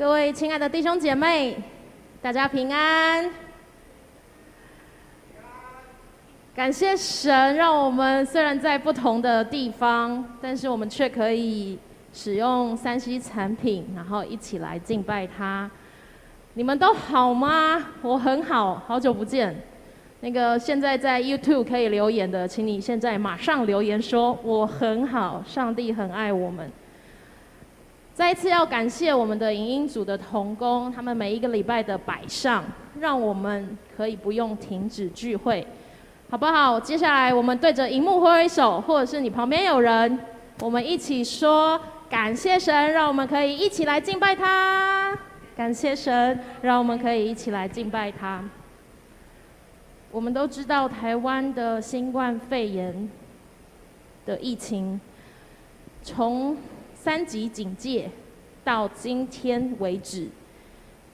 各位亲爱的弟兄姐妹，大家平安。感谢神，让我们虽然在不同的地方，但是我们却可以使用三 C 产品，然后一起来敬拜他。你们都好吗？我很好，好久不见。那个现在在 YouTube 可以留言的，请你现在马上留言说我很好，上帝很爱我们。再一次要感谢我们的影音组的同工，他们每一个礼拜的摆上，让我们可以不用停止聚会，好不好？接下来我们对着荧幕挥挥手，或者是你旁边有人，我们一起说感谢神，让我们可以一起来敬拜他。感谢神，让我们可以一起来敬拜他。我们都知道台湾的新冠肺炎的疫情，从三级警戒到今天为止，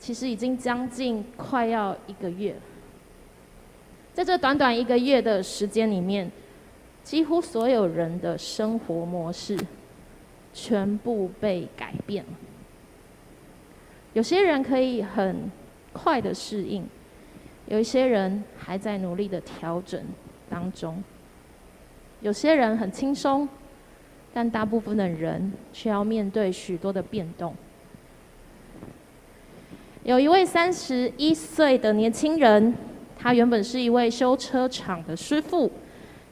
其实已经将近快要一个月。在这短短一个月的时间里面，几乎所有人的生活模式全部被改变了。有些人可以很快的适应，有一些人还在努力的调整当中，有些人很轻松。但大部分的人却要面对许多的变动。有一位三十一岁的年轻人，他原本是一位修车厂的师傅，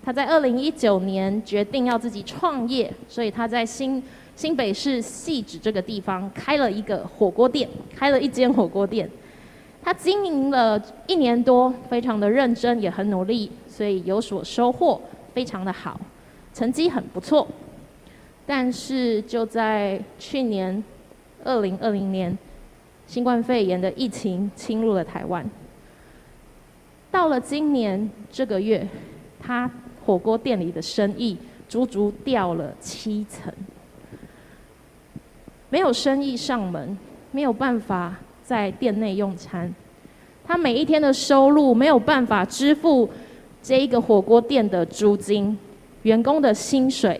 他在二零一九年决定要自己创业，所以他在新新北市汐止这个地方开了一个火锅店，开了一间火锅店。他经营了一年多，非常的认真，也很努力，所以有所收获，非常的好，成绩很不错。但是就在去年二零二零年，新冠肺炎的疫情侵入了台湾。到了今年这个月，他火锅店里的生意足足掉了七成，没有生意上门，没有办法在店内用餐。他每一天的收入没有办法支付这一个火锅店的租金、员工的薪水。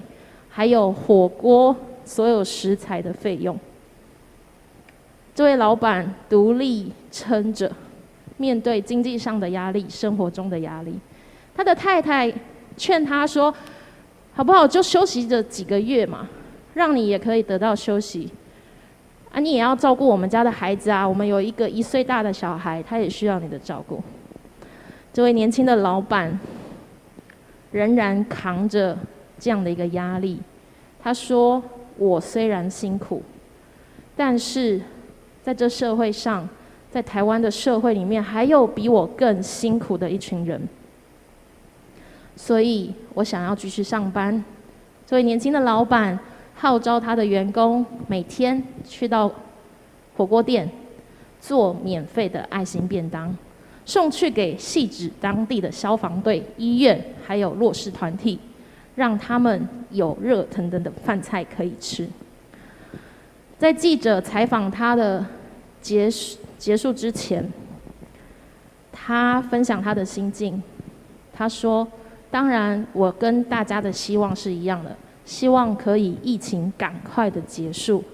还有火锅所有食材的费用，这位老板独立撑着，面对经济上的压力、生活中的压力，他的太太劝他说：“好不好，就休息这几个月嘛，让你也可以得到休息。啊，你也要照顾我们家的孩子啊，我们有一个一岁大的小孩，他也需要你的照顾。”这位年轻的老板仍然扛着。这样的一个压力，他说：“我虽然辛苦，但是在这社会上，在台湾的社会里面，还有比我更辛苦的一群人，所以我想要继续上班。”这位年轻的老板号召他的员工每天去到火锅店做免费的爱心便当，送去给细致当地的消防队、医院还有弱势团体。让他们有热腾腾的饭菜可以吃。在记者采访他的结束结束之前，他分享他的心境。他说：“当然，我跟大家的希望是一样的，希望可以疫情赶快的结束，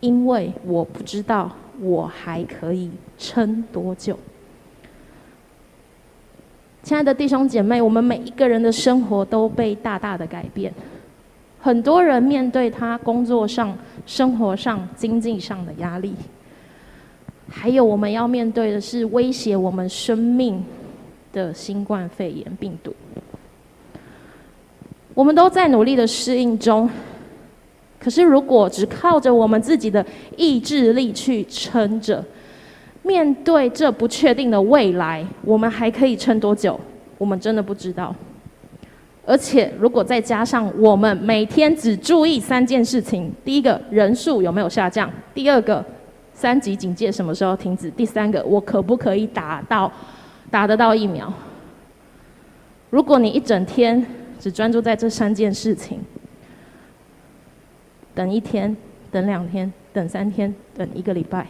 因为我不知道我还可以撑多久。”亲爱的弟兄姐妹，我们每一个人的生活都被大大的改变。很多人面对他工作上、生活上、经济上的压力，还有我们要面对的是威胁我们生命的新冠肺炎病毒。我们都在努力的适应中，可是如果只靠着我们自己的意志力去撑着，面对这不确定的未来，我们还可以撑多久？我们真的不知道。而且，如果再加上我们每天只注意三件事情：第一个，人数有没有下降；第二个，三级警戒什么时候停止；第三个，我可不可以打到打得到疫苗？如果你一整天只专注在这三件事情，等一天，等两天，等三天，等一个礼拜。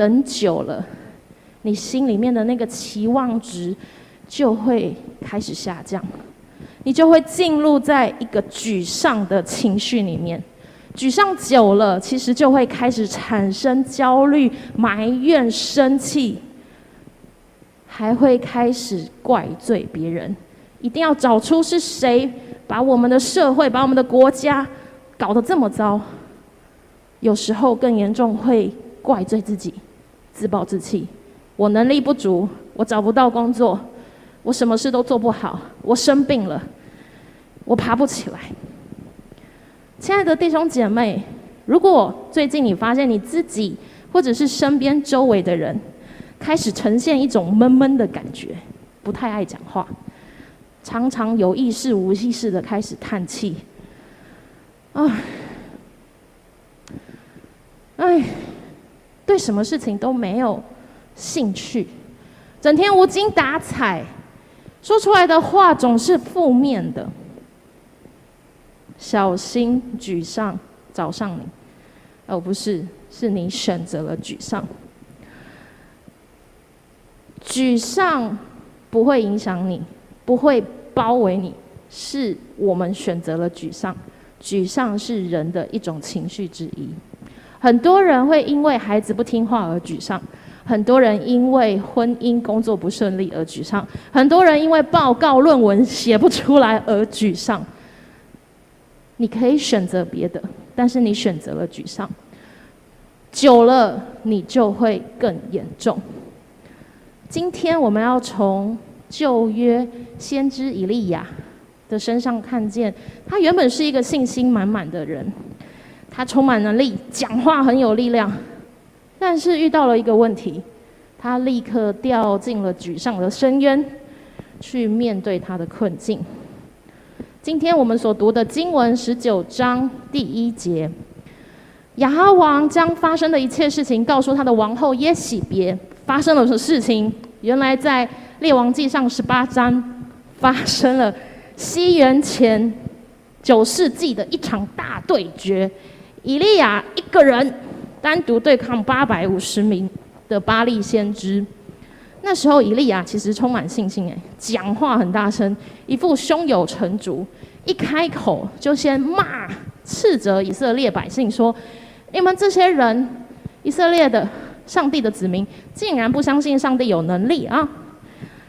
等久了，你心里面的那个期望值就会开始下降，你就会进入在一个沮丧的情绪里面，沮丧久了，其实就会开始产生焦虑、埋怨、生气，还会开始怪罪别人。一定要找出是谁把我们的社会、把我们的国家搞得这么糟。有时候更严重，会怪罪自己，自暴自弃。我能力不足，我找不到工作，我什么事都做不好，我生病了，我爬不起来。亲爱的弟兄姐妹，如果最近你发现你自己或者是身边周围的人开始呈现一种闷闷的感觉，不太爱讲话，常常有意识无意识的开始叹气，啊，哎，对什么事情都没有兴趣，整天无精打采，说出来的话总是负面的。小心沮丧找上你，而不是是你选择了沮丧。沮丧不会影响你，不会包围你，是我们选择了沮丧。沮丧是人的一种情绪之一。很多人会因为孩子不听话而沮丧，很多人因为婚姻工作不顺利而沮丧，很多人因为报告论文写不出来而沮丧。你可以选择别的，但是你选择了沮丧，久了你就会更严重。今天我们要从旧约先知以利亚的身上看见，他原本是一个信心满满的人，他充满能力，讲话很有力量，但是遇到了一个问题，他立刻掉进了沮丧的深渊，去面对他的困境。今天我们所读的经文十九章第一节，亚王将发生的一切事情告诉他的王后耶洗别。发生了什么事情？原来在列王记上十八章发生了西元前九世纪的一场大对决，以利亚一个人单独对抗八百五十名的巴力先知。那时候，以利亚其实充满信心，哎，讲话很大声，一副胸有成竹，一开口就先骂、斥责以色列百姓说：“你们这些人，以色列的上帝的子民，竟然不相信上帝有能力啊！”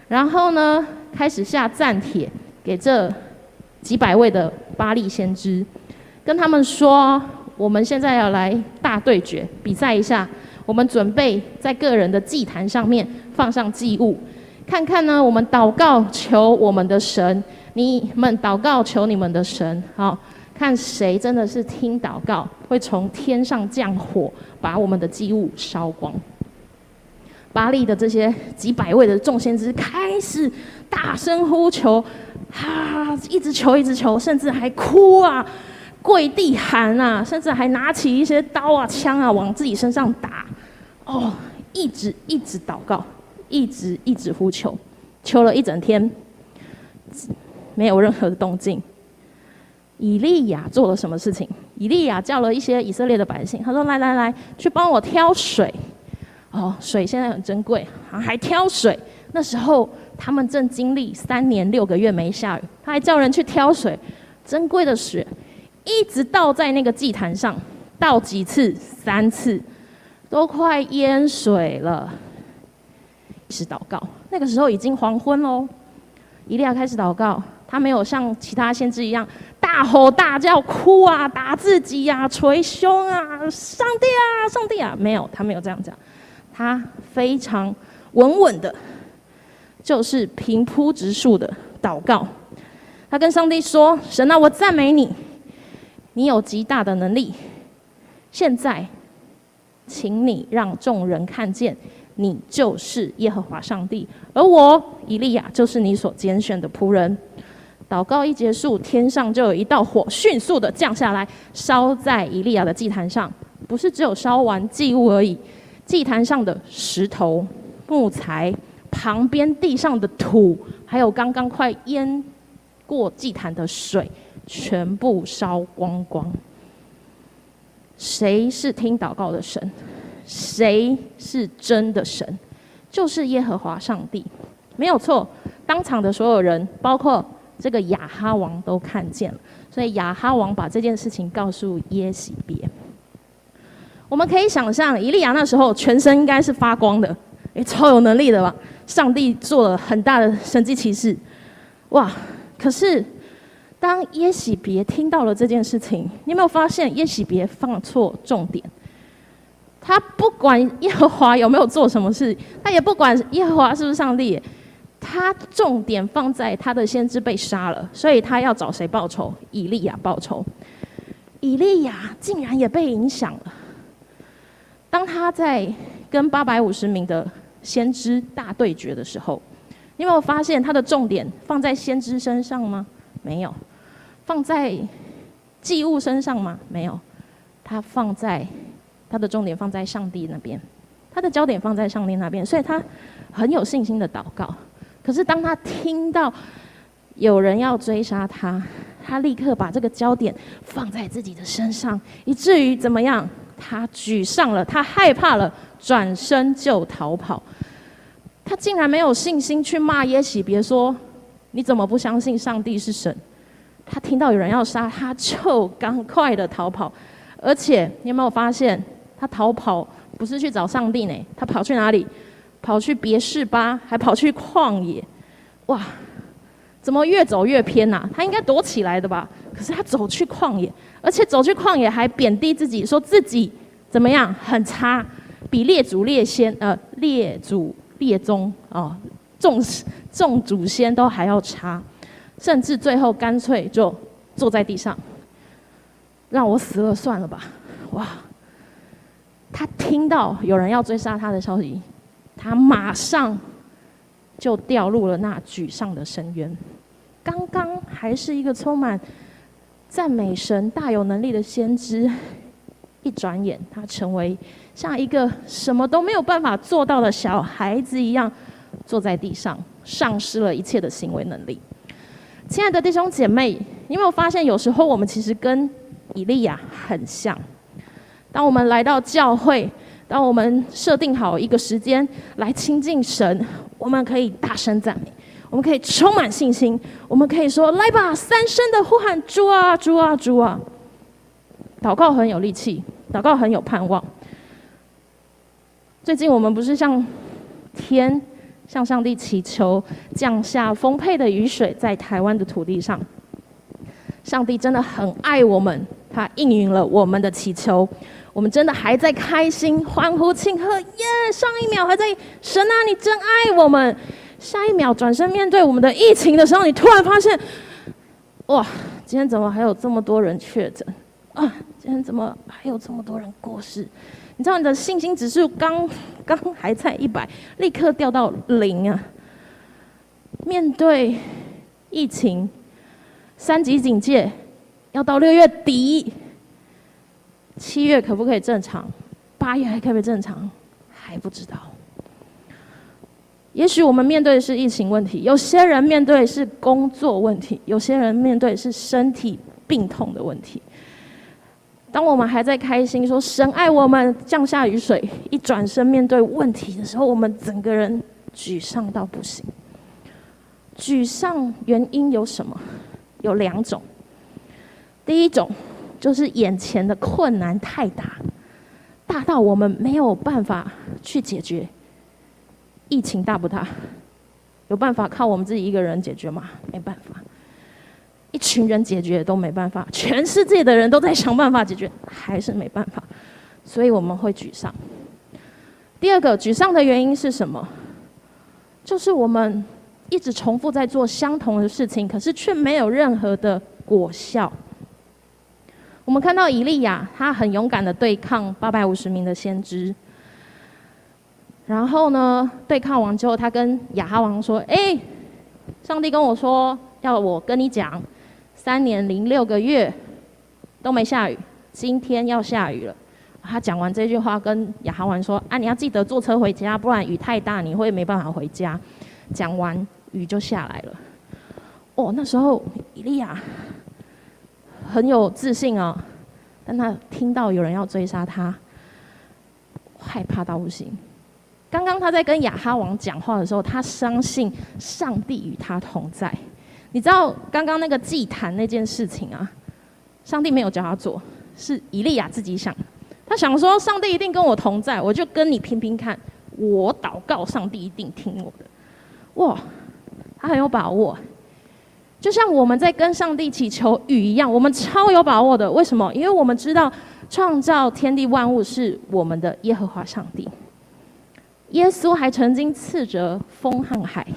然后呢，开始下战帖给这几百位的巴力先知，跟他们说：“我们现在要来大对决，比赛一下。”我们准备在个人的祭坛上面放上祭物，看看呢，我们祷告求我们的神，你们祷告求你们的神，好，看谁真的是听祷告，会从天上降火，把我们的祭物烧光。巴力的这些几百位的众先知开始大声呼求，哈，一直求，一直求，甚至还哭啊，跪地喊啊，甚至还拿起一些刀啊、枪啊往自己身上打。哦，一直一直祷告，一直一直呼求，求了一整天，没有任何的动静。以利亚做了什么事情？以利亚叫了一些以色列的百姓，他说：“来来来，去帮我挑水。哦，水现在很珍贵，还挑水。那时候他们正经历三年六个月没下雨，他还叫人去挑水，珍贵的水，一直倒在那个祭坛上，倒几次？三次。”都快淹水了，开始祷告。那个时候已经黄昏喽。以利亚开始祷告，他没有像其他先知一样大吼大叫、哭啊、打自己呀、啊、捶胸啊、上帝啊、上帝啊，没有，他没有这样讲。他非常稳稳的，就是平铺直述的祷告。他跟上帝说：“神啊，我赞美你，你有极大的能力。现在。”请你让众人看见，你就是耶和华上帝，而我以利亚就是你所拣选的仆人。祷告一结束，天上就有一道火迅速的降下来，烧在以利亚的祭坛上。不是只有烧完祭物而已，祭坛上的石头、木材、旁边地上的土，还有刚刚快淹过祭坛的水，全部烧光光。谁是听祷告的神？谁是真的神？就是耶和华上帝，没有错。当场的所有人，包括这个亚哈王都看见了，所以亚哈王把这件事情告诉耶洗别。我们可以想象，以利亚那时候全身应该是发光的，诶，超有能力的吧？上帝做了很大的神迹奇事，哇！可是当耶洗别听到了这件事情，你有没有发现耶洗别放错重点？他不管耶和华有没有做什么事，他也不管耶和华是不是上帝。他重点放在他的先知被杀了，所以他要找谁报仇？以利亚报仇。以利亚竟然也被影响了。当他在跟八百五十名的先知大对决的时候，你有没有发现他的重点放在先知身上吗？没有。放在祭物身上吗？没有。他放在他的重点放在上帝那边，他的焦点放在上帝那边，所以他很有信心的祷告。可是当他听到有人要追杀他，他立刻把这个焦点放在自己的身上，以至于怎么样？他沮丧了，他害怕了，转身就逃跑。他竟然没有信心去骂耶洗别说：“你怎么不相信上帝是神？”他听到有人要杀他，就赶快的逃跑。而且你有没有发现，他逃跑不是去找上帝呢？他跑去哪里？跑去别是巴，还跑去旷野，哇！怎么越走越偏呐、啊？他应该躲起来的吧？可是他走去旷野，而且走去旷野还贬低自己，说自己怎么样很差，比列祖列先呃列祖列宗啊众众祖先都还要差，甚至最后干脆就坐在地上，让我死了算了吧！哇！他听到有人要追杀他的消息。他马上就掉入了那沮丧的深渊。刚刚还是一个充满赞美神、大有能力的先知，一转眼他成为像一个什么都没有办法做到的小孩子一样，坐在地上，丧失了一切的行为能力。亲爱的弟兄姐妹，你有没有发现，有时候我们其实跟以利亚很像？当我们来到教会，当我们设定好一个时间来亲近神，我们可以大声赞美，我们可以充满信心，我们可以说：“来吧，三声的呼喊，主啊，主啊，主啊！”祷告很有力气，祷告很有盼望。最近我们不是向天、向上帝祈求降下丰沛的雨水在台湾的土地上，上帝真的很爱我们，他应允了我们的祈求。我们真的还在开心、欢呼、庆贺，耶！上一秒还在神啊，你真爱我们，下一秒转身面对我们的疫情的时候，你突然发现，哇，今天怎么还有这么多人确诊啊？今天怎么还有这么多人过世？你知道你的信心指数刚刚还在一百，立刻掉到零啊！面对疫情，三级警戒要到六月底。七月可不可以正常？八月还可不可以正常？还不知道。也许我们面对的是疫情问题，有些人面对的是工作问题，有些人面对的是身体病痛的问题。当我们还在开心说神爱我们，降下雨水，一转身面对问题的时候，我们整个人沮丧到不行。沮丧原因有什么？有两种。第一种。就是眼前的困难太大，大到我们没有办法去解决。疫情大不大？有办法靠我们自己一个人解决吗？没办法。一群人解决都没办法，全世界的人都在想办法解决，还是没办法。所以我们会沮丧。第二个沮丧的原因是什么？就是我们一直重复在做相同的事情，可是却没有任何的果效。我们看到以利亚，他很勇敢的对抗八百五十名的先知。然后呢，对抗完之后，他跟亚哈王说：“哎，上帝跟我说，要我跟你讲，三年零六个月都没下雨，今天要下雨了。”他讲完这句话，跟亚哈王说：“啊，你要记得坐车回家，不然雨太大，你会没办法回家。”讲完，雨就下来了。哦，那时候以利亚。很有自信哦，但他听到有人要追杀他，害怕到不行。刚刚他在跟亚哈王讲话的时候，他相信上帝与他同在。你知道刚刚那个祭坛那件事情啊，上帝没有叫他做，是以利亚自己想。他想说，上帝一定跟我同在，我就跟你拼拼看。我祷告，上帝一定听我的。哇，他很有把握，就像我们在跟上帝祈求雨一样，我们超有把握的。为什么？因为我们知道创造天地万物是我们的耶和华上帝。耶稣还曾经斥责风和海。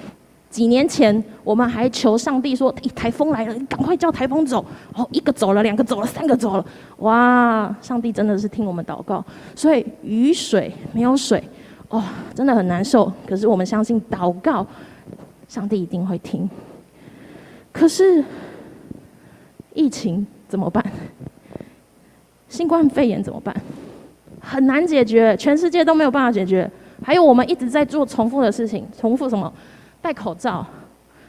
几年前，我们还求上帝说：“一台风来了，你赶快叫台风走。”哦，一个走了，两个走了，三个走了。哇，上帝真的是听我们祷告。所以雨水没有水，哦，真的很难受。可是我们相信祷告，上帝一定会听。可是疫情怎么办？新冠肺炎怎么办？很难解决，全世界都没有办法解决。还有我们一直在做重复的事情，重复什么？戴口罩，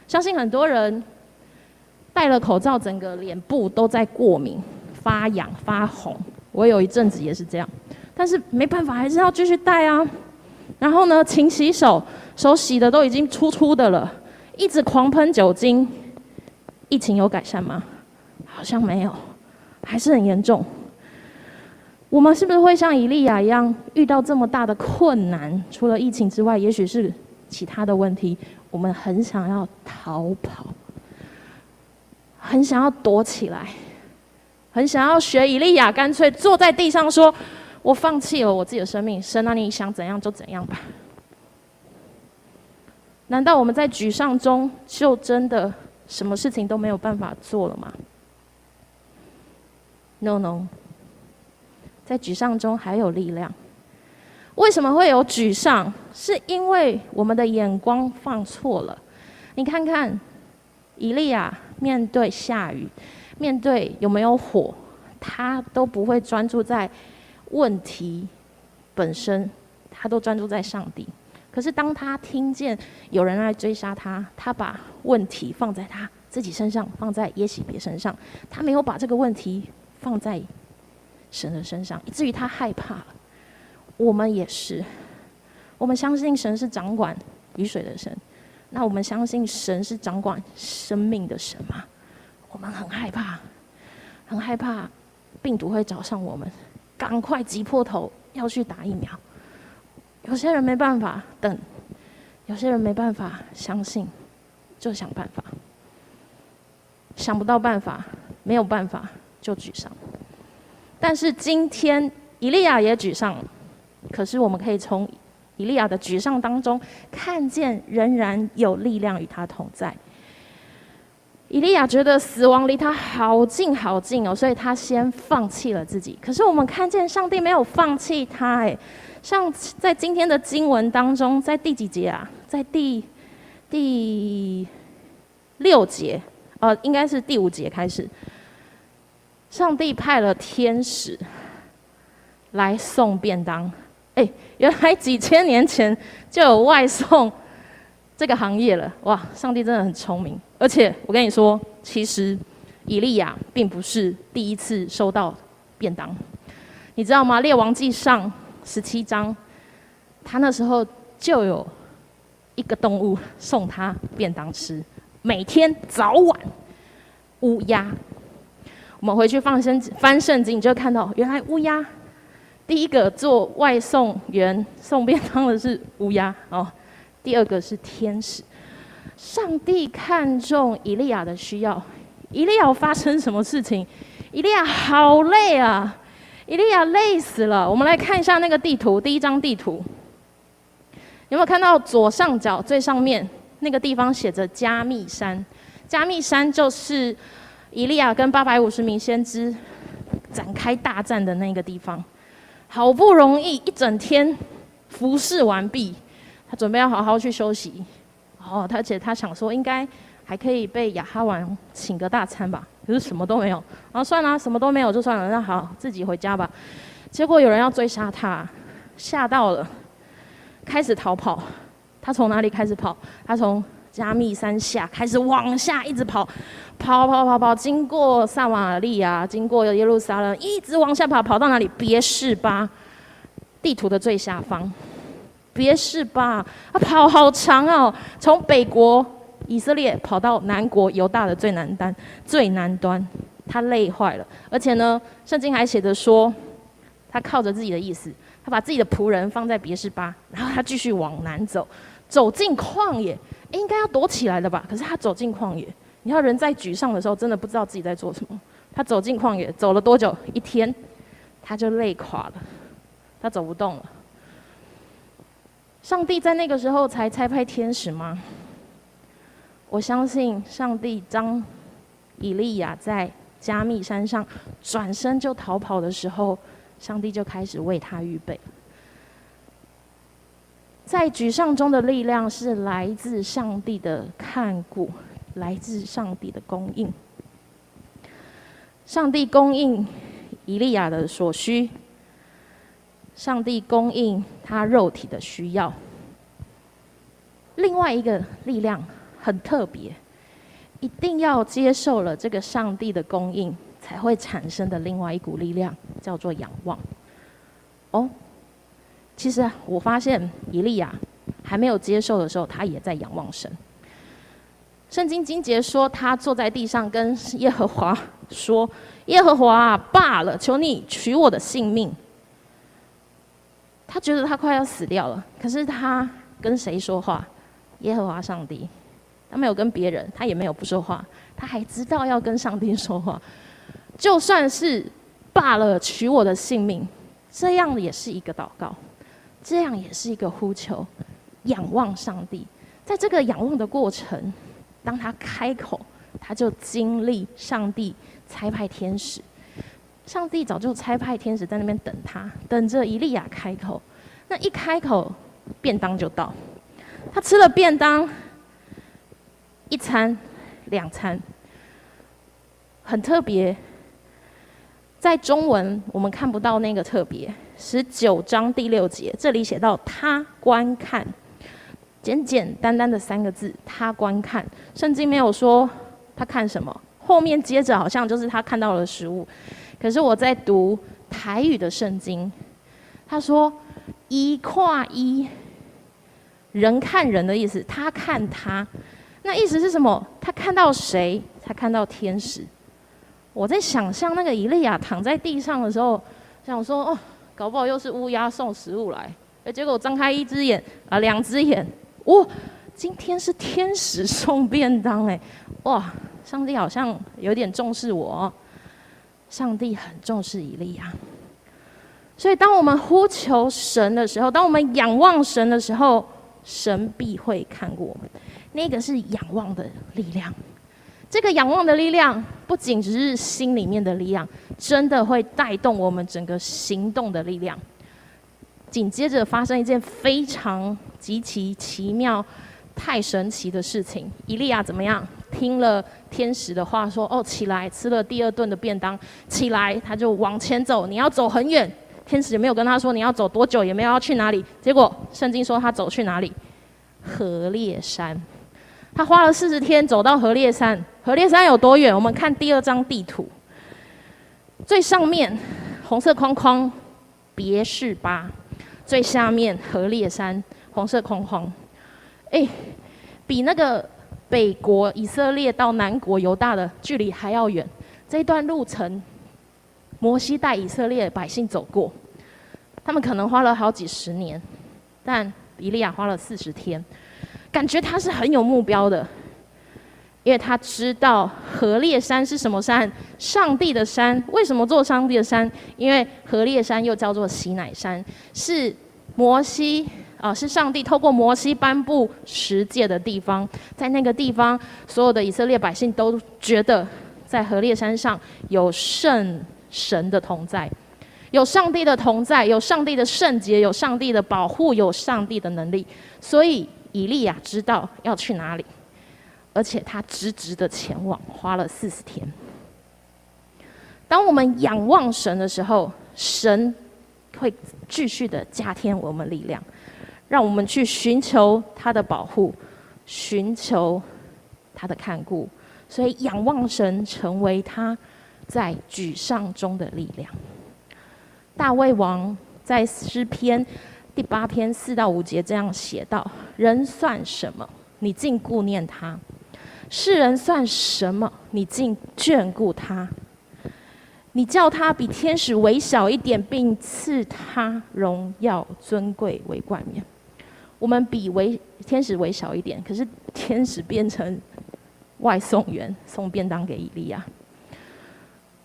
相信很多人戴了口罩，整个脸部都在过敏、发痒、发红。我有一阵子也是这样，但是没办法，还是要继续戴啊。然后呢，勤洗手，手洗的都已经粗粗的了，一直狂喷酒精。疫情有改善吗？好像没有，还是很严重。我们是不是会像以利亚一样，遇到这么大的困难？除了疫情之外，也许是其他的问题。我们很想要逃跑，很想要躲起来，很想要学以利亚，干脆坐在地上说：“我放弃了我自己的生命，神啊，你想怎样就怎样吧。”难道我们在沮丧中就真的什么事情都没有办法做了吗？No No，在沮丧中还有力量。为什么会有沮丧？是因为我们的眼光放错了。你看看，以利亚面对下雨，面对有没有火，他都不会专注在问题本身，他都专注在上帝。可是当他听见有人来追杀他，他把问题放在他自己身上，放在耶洗别身上，他没有把这个问题放在神的身上，以至于他害怕了。我们也是，我们相信神是掌管雨水的神，那我们相信神是掌管生命的神吗？我们很害怕，很害怕病毒会找上我们，赶快挤破头要去打疫苗。有些人没办法等，有些人没办法相信，就想办法，想不到办法，没有办法就沮丧。但是今天以利亚也沮丧了。可是我们可以从以利亚的沮丧当中看见，仍然有力量与他同在。以利亚觉得死亡离他好近好近哦，所以他先放弃了自己。可是我们看见上帝没有放弃他，哎，像在今天的经文当中，在第几节啊？在第第六节，呃，应该是第五节开始，上帝派了天使来送便当。哎，原来几千年前就有外送这个行业了，哇！上帝真的很聪明。而且我跟你说，其实以利亚并不是第一次收到便当，你知道吗？列王记上十七章，他那时候就有一个动物送他便当吃，每天早晚乌鸦。我们回去放圣翻圣经，你就会看到原来乌鸦。第一个做外送员送便当的是乌鸦哦，第二个是天使。上帝看重以利亚的需要，以利亚发生什么事情？以利亚好累啊，以利亚累死了。我们来看一下那个地图，第一张地图，有没有看到左上角最上面那个地方写着加密山？加密山就是以利亚跟八百五十名先知展开大战的那个地方。好不容易一整天服侍完毕，他准备要好好去休息。哦，而且他想说应该还可以被亚哈王请个大餐吧，可是什么都没有。然后算了，什么都没有就算了，那好，自己回家吧。结果有人要追杀他，吓到了，开始逃跑。他从哪里开始跑？他从加密山下开始往下一直跑，跑跑跑跑，经过撒玛利亚，经过耶路撒冷，一直往下跑，跑到哪里？别是巴，地图的最下方。别是巴，他跑好长哦，从北国以色列跑到南国犹大的最南端，最南端，他累坏了。而且呢，圣经还写着说，他靠着自己的意思，他把自己的仆人放在别是巴，然后他继续往南走，走进旷野。应该要躲起来的吧？可是他走进旷野，你看人在沮丧的时候，真的不知道自己在做什么。他走进旷野，走了多久？一天，他就累垮了，他走不动了。上帝在那个时候才差派天使吗？我相信上帝当以利亚在加密山上转身就逃跑的时候，上帝就开始为他预备。在沮丧中的力量是来自上帝的看顾，来自上帝的供应。上帝供应以利亚的所需，上帝供应他肉体的需要。另外一个力量很特别，一定要接受了这个上帝的供应，才会产生的另外一股力量，叫做仰望。哦。其实我发现以利亚还没有接受的时候，他也在仰望神。圣经经节说，他坐在地上跟耶和华说：“耶和华罢了，求你取我的性命。”他觉得他快要死掉了，可是他跟谁说话？耶和华上帝，他没有跟别人，他也没有不说话，他还知道要跟上帝说话。就算是罢了，取我的性命，这样也是一个祷告。这样也是一个呼求，仰望上帝。在这个仰望的过程，当他开口，他就经历上帝差派天使。上帝早就差派天使在那边等他，等着以利亚开口。那一开口，便当就到。他吃了便当，一餐、两餐，很特别。在中文我们看不到那个特别。十九章第六节，这里写到他观看，简简单单的三个字，他观看。圣经没有说他看什么，后面接着好像就是他看到了食物。可是我在读台语的圣经，他说一跨一，人看人的意思，他看他，那意思是什么？他看到谁？他看到天使。我在想象那个以利亚躺在地上的时候，想说哦。搞不好又是乌鸦送食物来，哎，结果我张开一只眼啊，两只眼，哇，今天是天使送便当哎，哇，上帝好像有点重视我，上帝很重视以利亚，所以当我们呼求神的时候，当我们仰望神的时候，神必会看顾我们，那个是仰望的力量。这个仰望的力量，不仅只是心里面的力量，真的会带动我们整个行动的力量。紧接着发生一件非常极其奇妙、太神奇的事情：伊利亚怎么样？听了天使的话，说：“哦，起来，吃了第二顿的便当，起来。”他就往前走，你要走很远。天使也没有跟他说你要走多久，也没有要去哪里。结果圣经说他走去哪里？何烈山。他花了四十天走到何烈山。何烈山有多远？我们看第二张地图，最上面红色框框别是巴，最下面何烈山红色框框。哎，比那个北国以色列到南国犹大的距离还要远。这段路程，摩西带以色列百姓走过，他们可能花了好几十年，但以利亚花了四十天。感觉他是很有目标的，因为他知道何烈山是什么山，上帝的山。为什么做上帝的山？因为何烈山又叫做喜乃山，是摩西啊，是上帝透过摩西颁布十诫的地方。在那个地方，所有的以色列百姓都觉得，在何烈山上有圣神的同在，有上帝的同在，有上帝的圣洁，有上帝的保护，有上帝的能力，所以。以利亚知道要去哪里，而且他直直的前往，花了四十天。当我们仰望神的时候，神会继续的加添我们力量，让我们去寻求他的保护，寻求他的看顾。所以，仰望神成为他在沮丧中的力量。大卫王在诗篇。第八篇四到五节这样写道：人算什么？你竟顾念他；世人算什么？你竟眷顾他。你叫他比天使微小一点，并赐他荣耀尊贵为冠冕。我们比微天使微小一点，可是天使变成外送员，送便当给以利亚。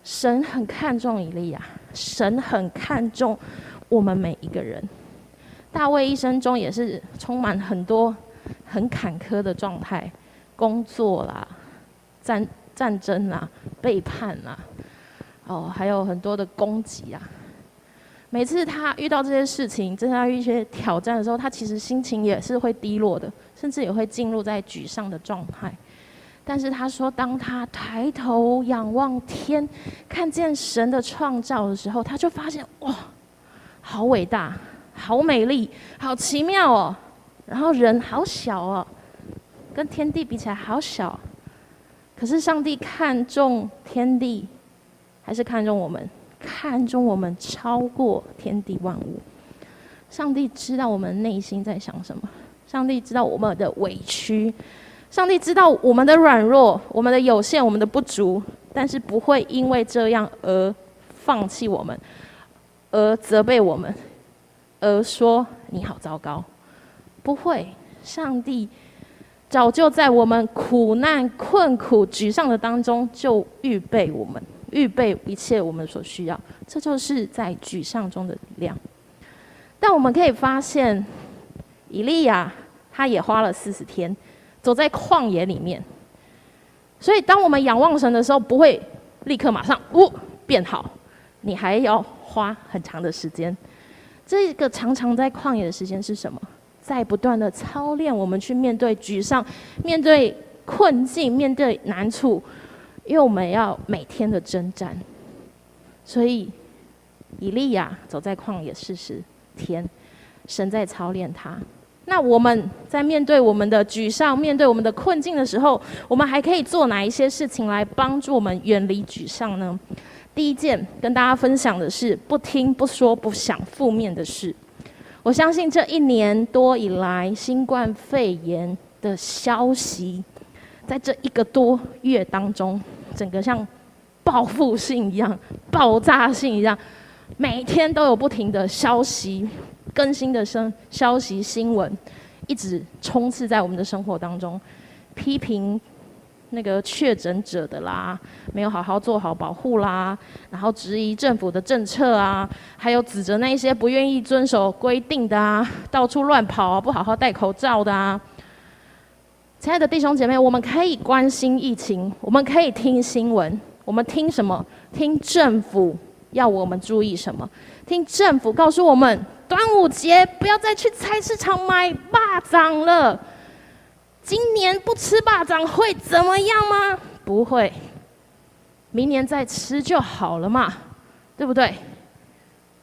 神很看重以利亚，神很看重我们每一个人。大卫一生中也是充满很多很坎坷的状态，工作啦、战战争啦、背叛啦。哦，还有很多的攻击啊！每次他遇到这些事情，正在遇一些挑战的时候，他其实心情也是会低落的，甚至也会进入在沮丧的状态。但是他说，当他抬头仰望天，看见神的创造的时候，他就发现哇，好伟大，好美丽，好奇妙哦！然后人好小哦，跟天地比起来好小。可是上帝看重天地。还是看重我们，看重我们超过天地万物。上帝知道我们内心在想什么，上帝知道我们的委屈，上帝知道我们的软弱、我们的有限、我们的不足，但是不会因为这样而放弃我们，而责备我们，而说你好糟糕。不会，上帝早就在我们苦难、困苦、沮丧的当中就预备我们。预备一切我们所需要，这就是在沮丧中的力量。但我们可以发现，以利亚他也花了四十天走在旷野里面。所以，当我们仰望神的时候，不会立刻马上呜变好，你还要花很长的时间。这个常常在旷野的时间是什么？在不断的操练我们去面对沮丧、面对困境、面对难处。因为我们要每天的征战，所以以利亚走在旷野四十天，神在操练他。那我们在面对我们的沮丧、面对我们的困境的时候，我们还可以做哪一些事情来帮助我们远离沮丧呢？第一件跟大家分享的是，不听、不说、不想负面的事。我相信这一年多以来，新冠肺炎的消息。在这一个多月当中，整个像报复性一样、爆炸性一样，每天都有不停的消息更新的声消息新闻，一直充斥在我们的生活当中，批评那个确诊者的啦，没有好好做好保护啦，然后质疑政府的政策啊，还有指责那一些不愿意遵守规定的啊，到处乱跑啊，不好好戴口罩的啊。亲爱的弟兄姐妹，我们可以关心疫情，我们可以听新闻，我们听什么？听政府要我们注意什么？听政府告诉我们，端午节不要再去菜市场买肉粽了。今年不吃霸掌会怎么样吗？不会，明年再吃就好了嘛，对不对？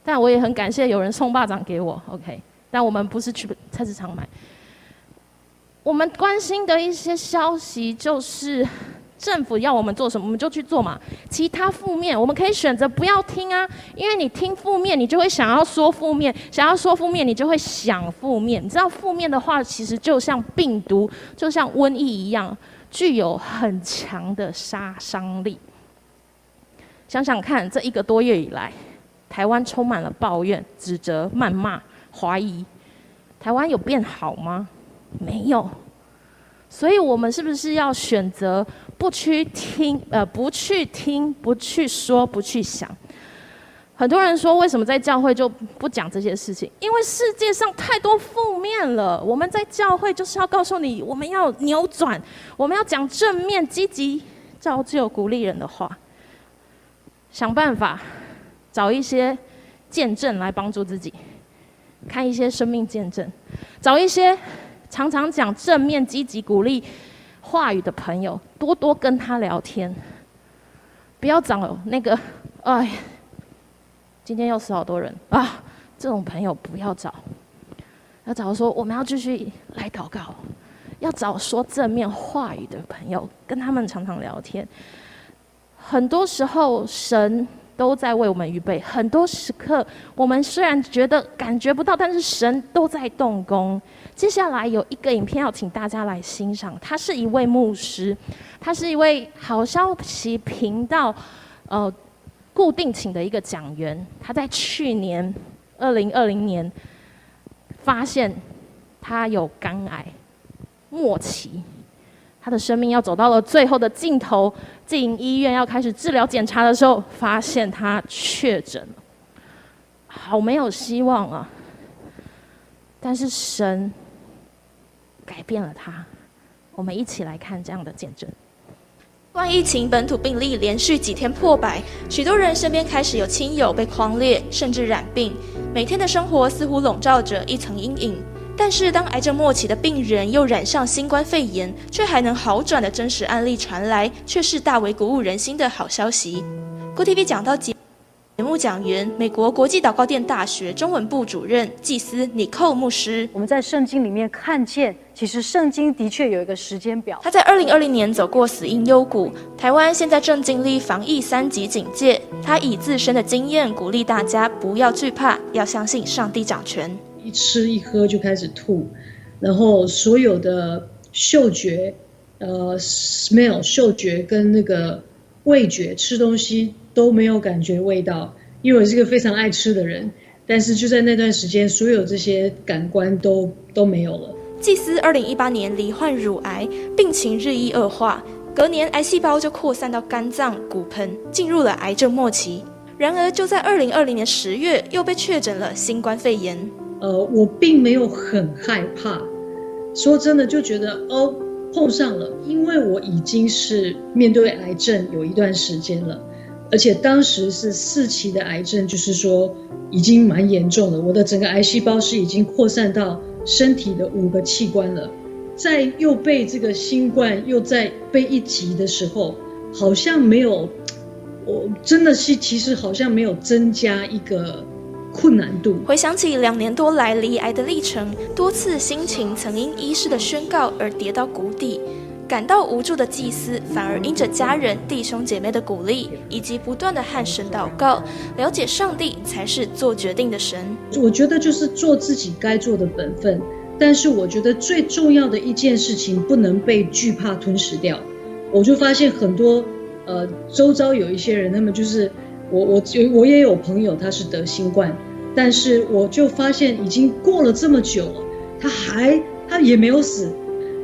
但我也很感谢有人送巴掌给我，OK。但我们不是去菜市场买。我们关心的一些消息，就是政府要我们做什么，我们就去做嘛。其他负面，我们可以选择不要听啊，因为你听负面，你就会想要说负面；想要说负面，你就会想负面。你知道，负面的话，其实就像病毒，就像瘟疫一样，具有很强的杀伤力。想想看，这一个多月以来，台湾充满了抱怨、指责、谩骂、怀疑，台湾有变好吗？没有，所以我们是不是要选择不去听？呃，不去听，不去说，不去想。很多人说，为什么在教会就不讲这些事情？因为世界上太多负面了。我们在教会就是要告诉你，我们要扭转，我们要讲正面、积极、造就、鼓励人的话，想办法找一些见证来帮助自己，看一些生命见证，找一些。常常讲正面、积极、鼓励话语的朋友，多多跟他聊天。不要找那个，哎，今天又死好多人啊！这种朋友不要找。要找说我们要继续来祷告，要找说正面话语的朋友，跟他们常常聊天。很多时候，神都在为我们预备。很多时刻，我们虽然觉得感觉不到，但是神都在动工。接下来有一个影片要请大家来欣赏，他是一位牧师，他是一位好消息频道呃固定请的一个讲员。他在去年二零二零年发现他有肝癌末期，他的生命要走到了最后的尽头，进医院要开始治疗检查的时候，发现他确诊了，好没有希望啊！但是神。改变了他，我们一起来看这样的见证。冠疫情本土病例连续几天破百，许多人身边开始有亲友被匡列，甚至染病，每天的生活似乎笼罩着一层阴影。但是，当癌症末期的病人又染上新冠肺炎，却还能好转的真实案例传来，却是大为鼓舞人心的好消息。郭 TV 讲到节节目讲员，美国国际祷告殿大学中文部主任祭司尼寇牧师。我们在圣经里面看见，其实圣经的确有一个时间表。他在二零二零年走过死荫幽谷，台湾现在正经历防疫三级警戒。他以自身的经验鼓励大家不要惧怕，要相信上帝掌权。一吃一喝就开始吐，然后所有的嗅觉，呃，smell 嗅觉跟那个味觉吃东西。都没有感觉味道，因为我是个非常爱吃的人。但是就在那段时间，所有这些感官都都没有了。祭司二零一八年罹患乳癌，病情日益恶化，隔年癌细胞就扩散到肝脏、骨盆，进入了癌症末期。然而就在二零二零年十月，又被确诊了新冠肺炎。呃，我并没有很害怕，说真的，就觉得哦，碰上了，因为我已经是面对癌症有一段时间了。而且当时是四期的癌症，就是说已经蛮严重了。我的整个癌细胞是已经扩散到身体的五个器官了。在又被这个新冠又在被一击的时候，好像没有，我真的是其实好像没有增加一个困难度。回想起两年多来罹癌的历程，多次心情曾因医师的宣告而跌到谷底。感到无助的祭司，反而因着家人、弟兄姐妹的鼓励，以及不断的和神祷告，了解上帝才是做决定的神。我觉得就是做自己该做的本分，但是我觉得最重要的一件事情不能被惧怕吞噬掉。我就发现很多，呃，周遭有一些人，他们就是我，我有我也有朋友，他是得新冠，但是我就发现已经过了这么久了，他还他也没有死。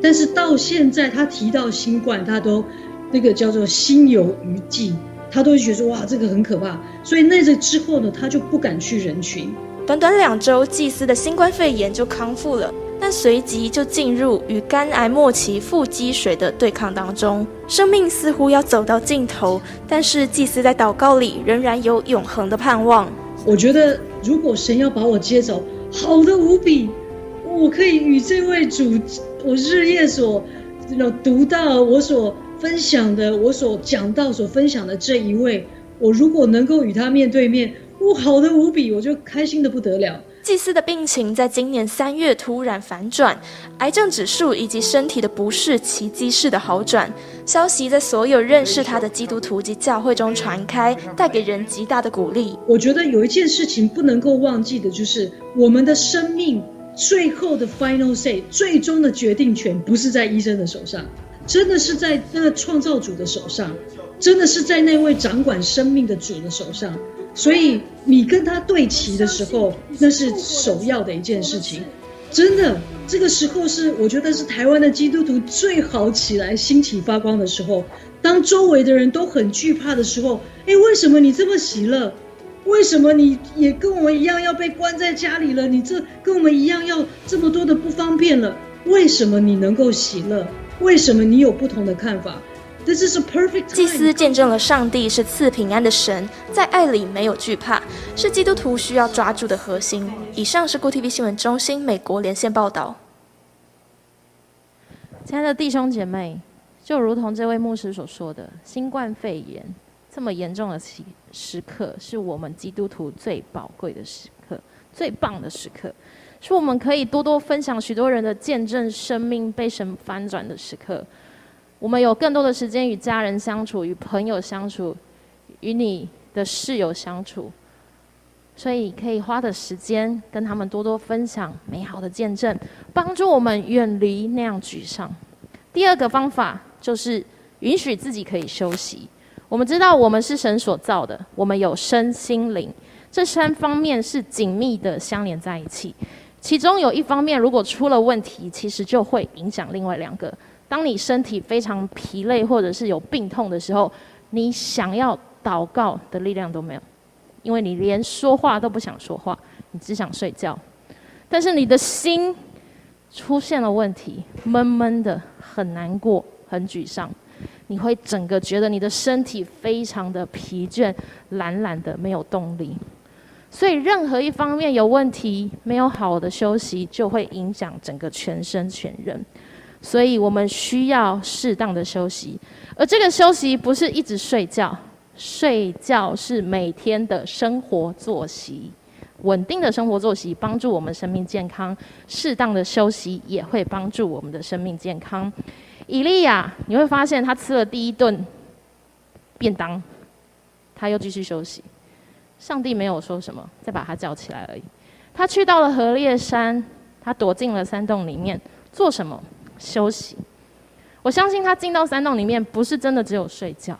但是到现在，他提到新冠，他都那个叫做心有余悸，他都觉得说哇，这个很可怕。所以那这之后呢，他就不敢去人群。短短两周，祭司的新冠肺炎就康复了，但随即就进入与肝癌末期腹积水的对抗当中，生命似乎要走到尽头。但是祭司在祷告里仍然有永恒的盼望。我觉得，如果神要把我接走，好的无比，我可以与这位主。我日夜所读到，我所分享的，我所讲到、所分享的这一位，我如果能够与他面对面，我好的无比，我就开心的不得了。祭司的病情在今年三月突然反转，癌症指数以及身体的不适奇迹式的好转，消息在所有认识他的基督徒及教会中传开，带给人极大的鼓励。我觉得有一件事情不能够忘记的，就是我们的生命。最后的 final say，最终的决定权不是在医生的手上，真的是在那个创造主的手上，真的是在那位掌管生命的主的手上。所以你跟他对齐的时候，那是首要的一件事情。真的，这个时候是我觉得是台湾的基督徒最好起来、兴起发光的时候。当周围的人都很惧怕的时候，哎，为什么你这么喜乐？为什么你也跟我们一样要被关在家里了？你这跟我们一样要这么多的不方便了？为什么你能够喜乐？为什么你有不同的看法？This is a perfect time。祭司见证了上帝是赐平安的神，在爱里没有惧怕，是基督徒需要抓住的核心。以上是 GoTV 新闻中心美国连线报道。亲爱的弟兄姐妹，就如同这位牧师所说的，新冠肺炎。这么严重的时时刻，是我们基督徒最宝贵的时刻，最棒的时刻，是我们可以多多分享许多人的见证，生命被神翻转的时刻。我们有更多的时间与家人相处，与朋友相处，与你的室友相处，所以可以花的时间跟他们多多分享美好的见证，帮助我们远离那样沮丧。第二个方法就是允许自己可以休息。我们知道我们是神所造的，我们有身心灵，这三方面是紧密的相连在一起。其中有一方面如果出了问题，其实就会影响另外两个。当你身体非常疲累或者是有病痛的时候，你想要祷告的力量都没有，因为你连说话都不想说话，你只想睡觉。但是你的心出现了问题，闷闷的，很难过，很沮丧，你会整个觉得你的身体非常的疲倦，懒懒的，没有动力。所以任何一方面有问题，没有好的休息，就会影响整个全身全人。所以我们需要适当的休息，而这个休息不是一直睡觉，睡觉是每天的生活作息，稳定的生活作息帮助我们生命健康，适当的休息也会帮助我们的生命健康。以利亚，你会发现他吃了第一顿便当，他又继续休息，上帝没有说什么，再把他叫起来而已。他去到了何烈山，他躲进了山洞里面，做什么？休息，我相信他进到山洞里面，不是真的只有睡觉，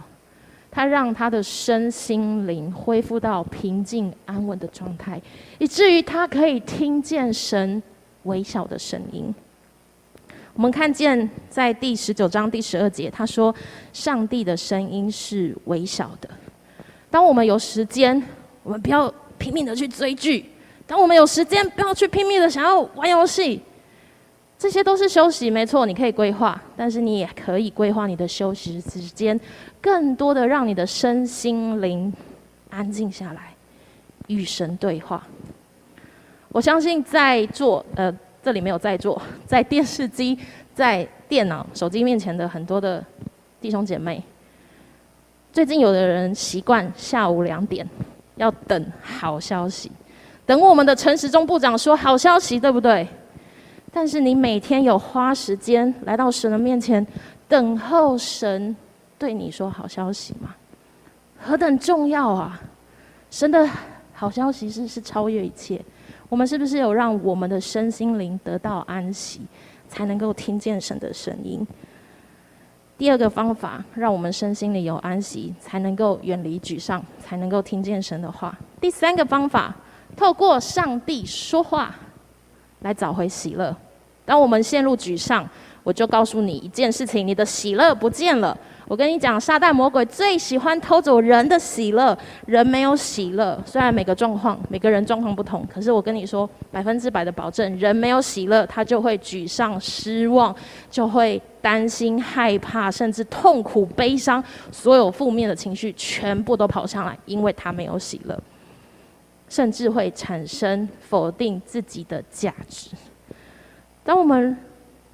他让他的身心灵恢复到平静安稳的状态，以至于他可以听见神微小的声音。我们看见在第十九章第十二节，他说：“上帝的声音是微小的。”当我们有时间，我们不要拼命的去追剧；当我们有时间，不要去拼命的想要玩游戏。这些都是休息，没错，你可以规划，但是你也可以规划你的休息时间，更多的让你的身心灵安静下来，与神对话。我相信在座，呃，这里没有在座，在电视机、在电脑、手机面前的很多的弟兄姐妹，最近有的人习惯下午两点要等好消息，等我们的陈时中部长说好消息，对不对？但是你每天有花时间来到神的面前，等候神对你说好消息吗？何等重要啊！神的好消息是是超越一切。我们是不是有让我们的身心灵得到安息，才能够听见神的声音？第二个方法，让我们身心里有安息，才能够远离沮丧，才能够听见神的话。第三个方法，透过上帝说话来找回喜乐。当我们陷入沮丧，我就告诉你一件事情：你的喜乐不见了。我跟你讲，撒旦魔鬼最喜欢偷走人的喜乐。人没有喜乐，虽然每个状况、每个人状况不同，可是我跟你说，百分之百的保证，人没有喜乐，他就会沮丧、失望，就会担心、害怕，甚至痛苦、悲伤，所有负面的情绪全部都跑上来，因为他没有喜乐，甚至会产生否定自己的价值。当我们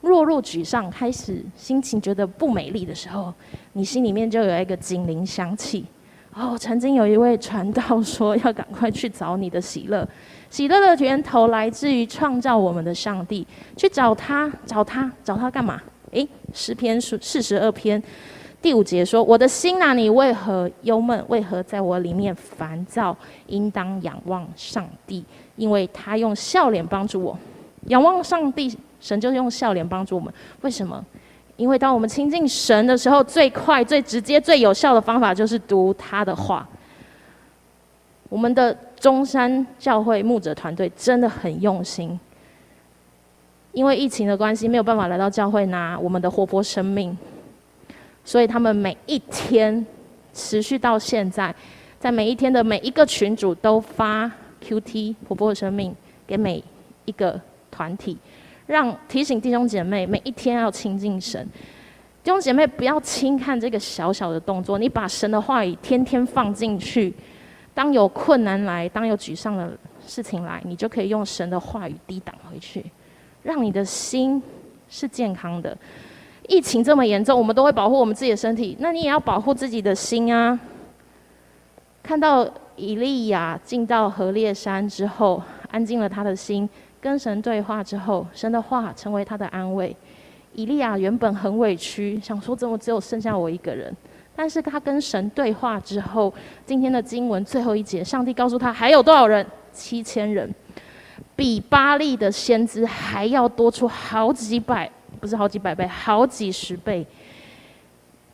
落入沮丧，开始心情觉得不美丽的时候，你心里面就有一个警铃响起。哦，曾经有一位传道说，要赶快去找你的喜乐，喜乐的源头来自于创造我们的上帝，去找他，找他，找他干嘛？诶，诗篇四十二篇第五节说：“我的心哪，你为何忧闷？为何在我里面烦躁？应当仰望上帝，因为他用笑脸帮助我。”仰望上帝，神就用笑脸帮助我们。为什么？因为当我们亲近神的时候，最快、最直接、最有效的方法就是读他的话。我们的中山教会牧者团队真的很用心，因为疫情的关系，没有办法来到教会拿我们的活泼生命，所以他们每一天持续到现在，在每一天的每一个群组都发 QT 活泼的生命给每一个。团体，让提醒弟兄姐妹每一天要亲近神。弟兄姐妹不要轻看这个小小的动作，你把神的话语天天放进去。当有困难来，当有沮丧的事情来，你就可以用神的话语抵挡回去，让你的心是健康的。疫情这么严重，我们都会保护我们自己的身体，那你也要保护自己的心啊。看到以利亚进到何烈山之后，安静了他的心。跟神对话之后，神的话成为他的安慰。以利亚原本很委屈，想说怎么只有剩下我一个人？但是他跟神对话之后，今天的经文最后一节，上帝告诉他还有多少人？七千人，比巴力的先知还要多出好几百，不是好几百倍，好几十倍。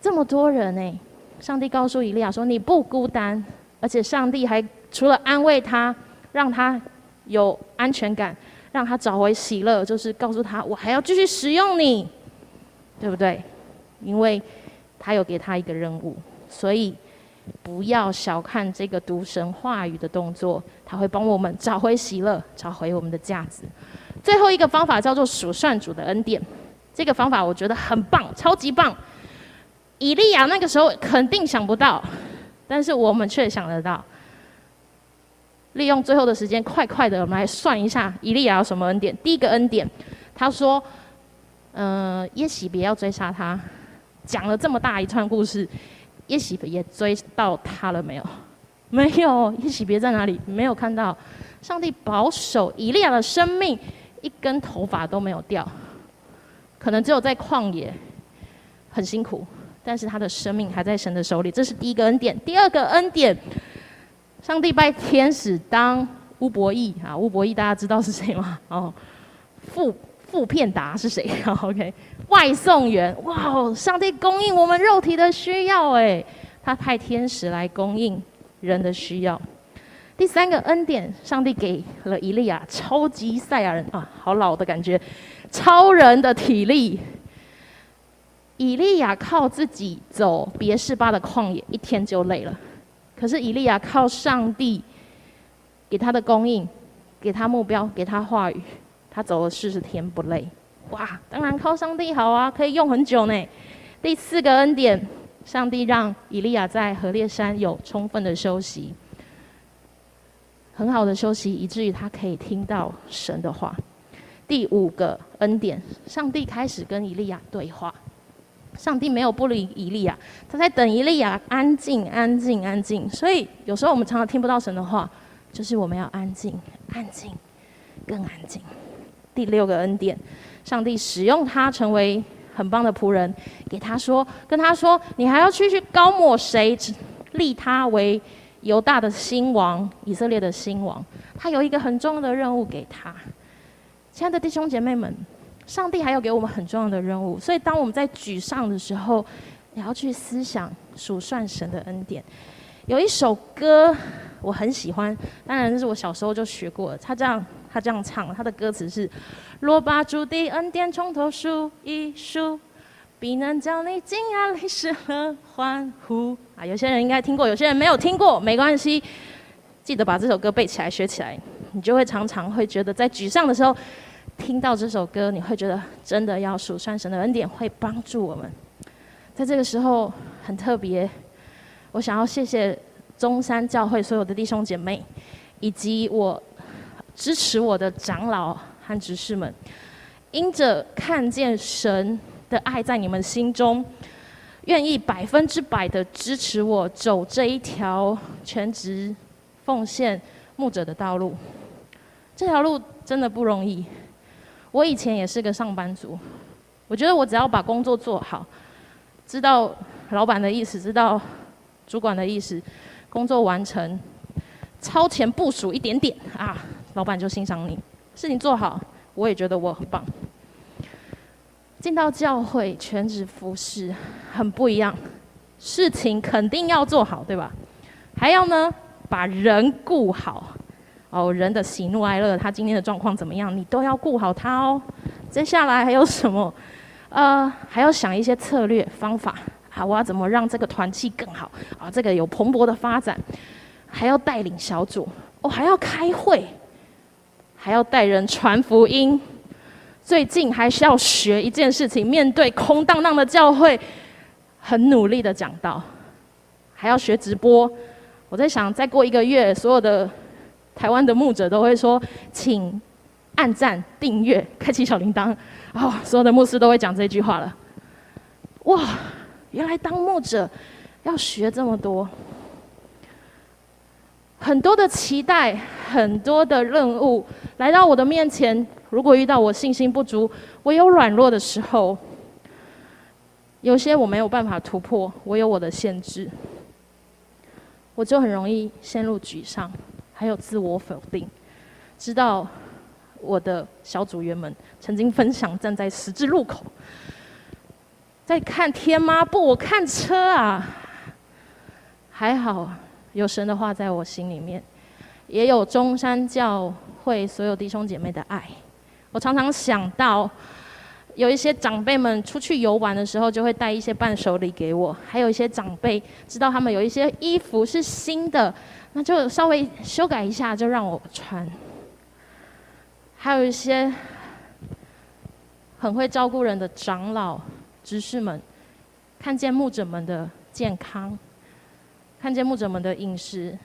这么多人呢？上帝告诉以利亚说：“你不孤单，而且上帝还除了安慰他，让他有安全感，让他找回喜乐，就是告诉他，我还要继续使用你，对不对？因为他有给他一个任务，所以不要小看这个读神话语的动作，他会帮我们找回喜乐，找回我们的价值。最后一个方法叫做数算主的恩典，这个方法我觉得很棒，超级棒。”以利亚那个时候肯定想不到，但是我们却想得到。利用最后的时间，快快的，我们来算一下以利亚有什么恩典。第一个恩典，他说：“嗯、呃，耶洗别要追杀他。”讲了这么大一串故事，耶洗别也追到他了没有？没有。耶洗别在哪里？没有看到。上帝保守以利亚的生命，一根头发都没有掉。可能只有在旷野很辛苦。但是他的生命还在神的手里，这是第一个恩典。第二个恩典，上帝派天使当乌伯义啊，乌伯义大家知道是谁吗？哦，傅傅片达是谁？OK，外送员。哇哦，上帝供应我们肉体的需要，哎，他派天使来供应人的需要。第三个恩典，上帝给了以利亚超级赛亚人啊，好老的感觉，超人的体力。以利亚靠自己走别是巴的旷野，一天就累了。可是以利亚靠上帝给他的供应，给他目标，给他话语，他走了四十天不累。哇，当然靠上帝好啊，可以用很久呢。第四个恩典，上帝让以利亚在何烈山有充分的休息，很好的休息，以至于他可以听到神的话。第五个恩典，上帝开始跟以利亚对话。上帝没有不理以利亚，他在等以利亚安静、安静、安静。所以有时候我们常常听不到神的话，就是我们要安静、安静、更安静。第六个恩典，上帝使用他成为很棒的仆人，给他说，跟他说，你还要去去膏抹谁，立他为犹大的新王、以色列的新王。他有一个很重要的任务给他。亲爱的弟兄姐妹们。上帝还有给我们很重要的任务，所以当我们在沮丧的时候，也要去思想数算神的恩典。有一首歌我很喜欢，当然这是我小时候就学过的。他这样，他这样唱，他的歌词是：若把主的恩典从头数一数，必能叫你惊讶泪湿和欢呼。啊，有些人应该听过，有些人没有听过，没关系，记得把这首歌背起来、学起来，你就会常常会觉得在沮丧的时候。听到这首歌，你会觉得真的要数算神的恩典，会帮助我们。在这个时候很特别，我想要谢谢中山教会所有的弟兄姐妹，以及我支持我的长老和执事们，因着看见神的爱在你们心中，愿意百分之百的支持我走这一条全职奉献牧者的道路。这条路真的不容易。我以前也是个上班族，我觉得我只要把工作做好，知道老板的意思，知道主管的意思，工作完成，超前部署一点点啊，老板就欣赏你。事情做好，我也觉得我很棒。进到教会全职服侍很不一样，事情肯定要做好，对吧？还要呢，把人顾好。哦，人的喜怒哀乐，他今天的状况怎么样，你都要顾好他哦。接下来还有什么？呃，还要想一些策略方法。好，我要怎么让这个团契更好？啊，这个有蓬勃的发展。还要带领小组，哦，还要开会，还要带人传福音。最近还是要学一件事情，面对空荡荡的教会，很努力的讲道，还要学直播。我在想，再过一个月，所有的。台湾的牧者都会说：“请按赞、订阅、开启小铃铛。”哦，所有的牧师都会讲这句话了。哇，原来当牧者要学这么多，很多的期待，很多的任务来到我的面前。如果遇到我信心不足，我有软弱的时候，有些我没有办法突破，我有我的限制，我就很容易陷入沮丧，还有自我否定。知道我的小组员们曾经分享，站在十字路口，在看天吗？不，我看车啊。还好有神的话在我心里面，也有中山教会所有弟兄姐妹的爱。我常常想到。有一些长辈们出去游玩的时候，就会带一些伴手礼给我；还有一些长辈知道他们有一些衣服是新的，那就稍微修改一下就让我穿。还有一些很会照顾人的长老、执事们，看见牧者们的健康，看见牧者们的饮食，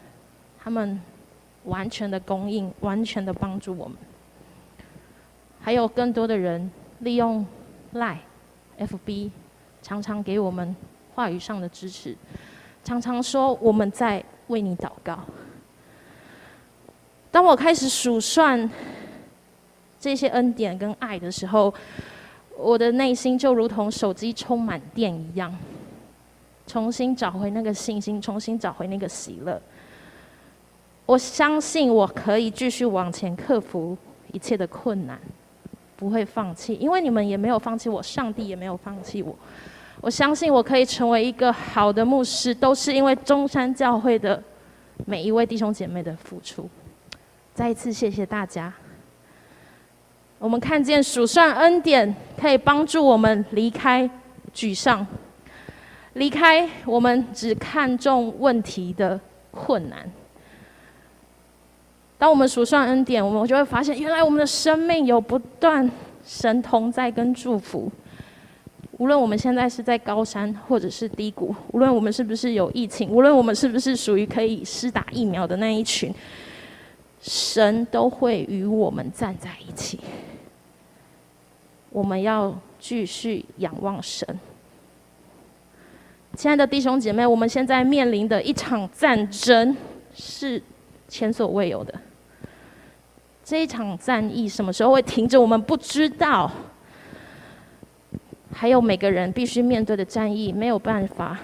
他们完全的供应，完全的帮助我们。还有更多的人。利用 Line、FB，常常给我们话语上的支持，常常说我们在为你祷告。当我开始数算这些恩典跟爱的时候，我的内心就如同手机充满电一样，重新找回那个信心，重新找回那个喜乐。我相信我可以继续往前克服一切的困难。不会放弃，因为你们也没有放弃我，上帝也没有放弃我。我相信我可以成为一个好的牧师，都是因为中山教会的每一位弟兄姐妹的付出。再一次谢谢大家。我们看见数算恩典可以帮助我们离开沮丧，离开我们只看重问题的困难。当我们数算恩典，我们就会发现，原来我们的生命有不断神同在跟祝福。无论我们现在是在高山或者是低谷，无论我们是不是有疫情，无论我们是不是属于可以施打疫苗的那一群，神都会与我们站在一起。我们要继续仰望神。亲爱的弟兄姐妹，我们现在面临的一场战争是前所未有的。这一场战役什么时候会停止？我们不知道。还有每个人必须面对的战役，没有办法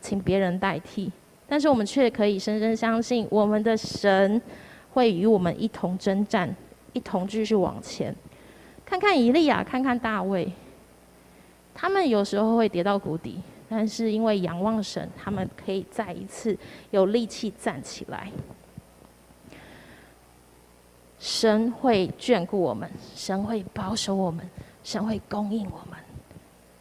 请别人代替。但是我们却可以深深相信，我们的神会与我们一同征战，一同继续往前。看看以利亚，看看大卫，他们有时候会跌到谷底，但是因为仰望神，他们可以再一次有力气站起来。神会眷顾我们，神会保守我们，神会供应我们。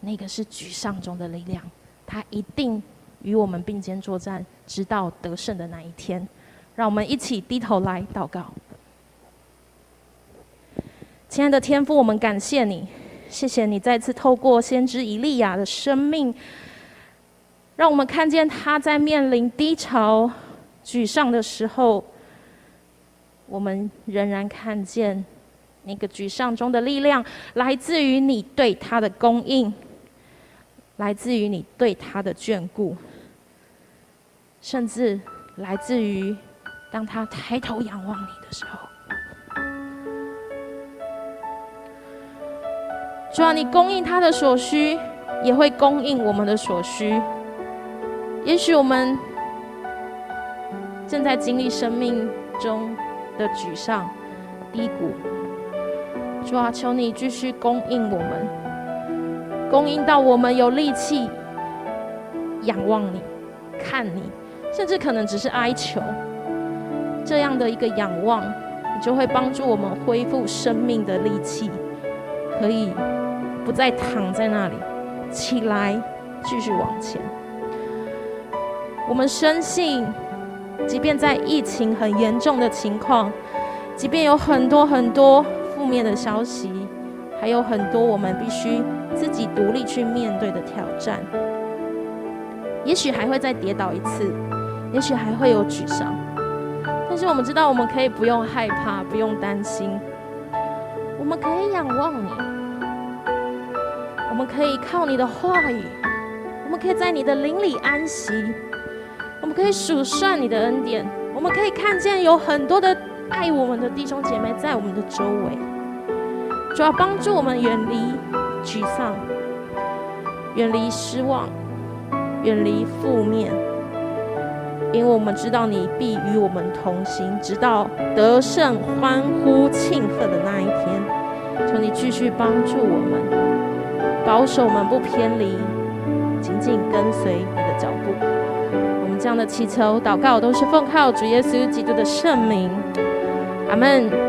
那个是沮丧中的力量，他一定与我们并肩作战，直到得胜的那一天。让我们一起低头来祷告。亲爱的天父，我们感谢你，谢谢你再次透过先知以利亚的生命，让我们看见他在面临低潮、沮丧的时候。我们仍然看见那个沮丧中的力量，来自于你对他的供应，来自于你对他的眷顾，甚至来自于当他抬头仰望你的时候。主啊，你供应他的所需，也会供应我们的所需。也许我们正在经历生命中。的沮丧、低谷，主啊，求你继续供应我们，供应到我们有力气仰望你、看你，甚至可能只是哀求。这样的一个仰望，你就会帮助我们恢复生命的力气，可以不再躺在那里，起来继续往前。我们深信。即便在疫情很严重的情况，即便有很多很多负面的消息，还有很多我们必须自己独立去面对的挑战，也许还会再跌倒一次，也许还会有沮丧，但是我们知道，我们可以不用害怕，不用担心，我们可以仰望你，我们可以靠你的话语，我们可以在你的灵里安息。我们可以数算你的恩典，我们可以看见有很多的爱我们的弟兄姐妹在我们的周围，主要帮助我们远离沮丧，远离失望，远离负面，因为我们知道你必与我们同行，直到得胜、欢呼、庆贺的那一天。求你继续帮助我们，保守我们不偏离，紧紧跟随你的脚步。我们这样的祈求、祷告，都是奉靠主耶稣基督的圣名。阿门。